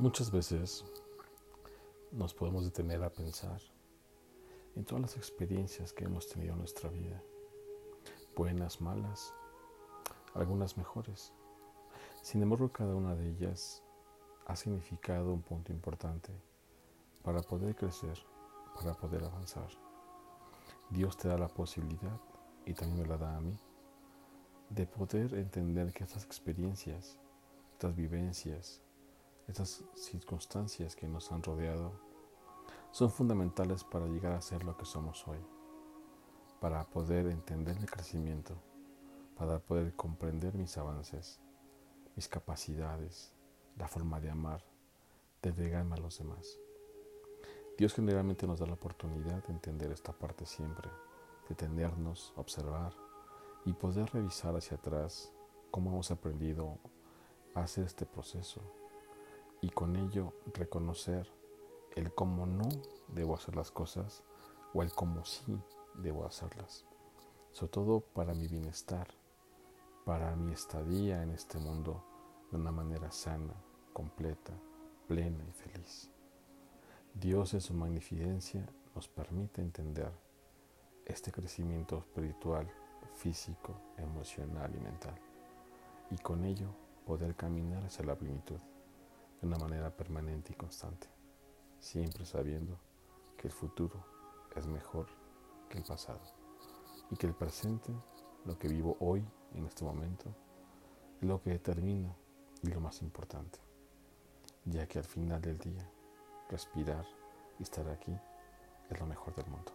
Muchas veces nos podemos detener a pensar en todas las experiencias que hemos tenido en nuestra vida, buenas, malas, algunas mejores. Sin embargo, cada una de ellas ha significado un punto importante para poder crecer, para poder avanzar. Dios te da la posibilidad, y también me la da a mí, de poder entender que estas experiencias, estas vivencias, estas circunstancias que nos han rodeado son fundamentales para llegar a ser lo que somos hoy, para poder entender el crecimiento, para poder comprender mis avances, mis capacidades, la forma de amar, de entregarme a los demás. Dios generalmente nos da la oportunidad de entender esta parte siempre, de tenernos, observar y poder revisar hacia atrás cómo hemos aprendido a hacer este proceso, y con ello reconocer el cómo no debo hacer las cosas o el cómo sí debo hacerlas. Sobre todo para mi bienestar, para mi estadía en este mundo de una manera sana, completa, plena y feliz. Dios en su magnificencia nos permite entender este crecimiento espiritual, físico, emocional y mental, y con ello poder caminar hacia la plenitud de una manera permanente y constante, siempre sabiendo que el futuro es mejor que el pasado y que el presente, lo que vivo hoy, en este momento, es lo que determina y lo más importante, ya que al final del día, respirar y estar aquí es lo mejor del mundo.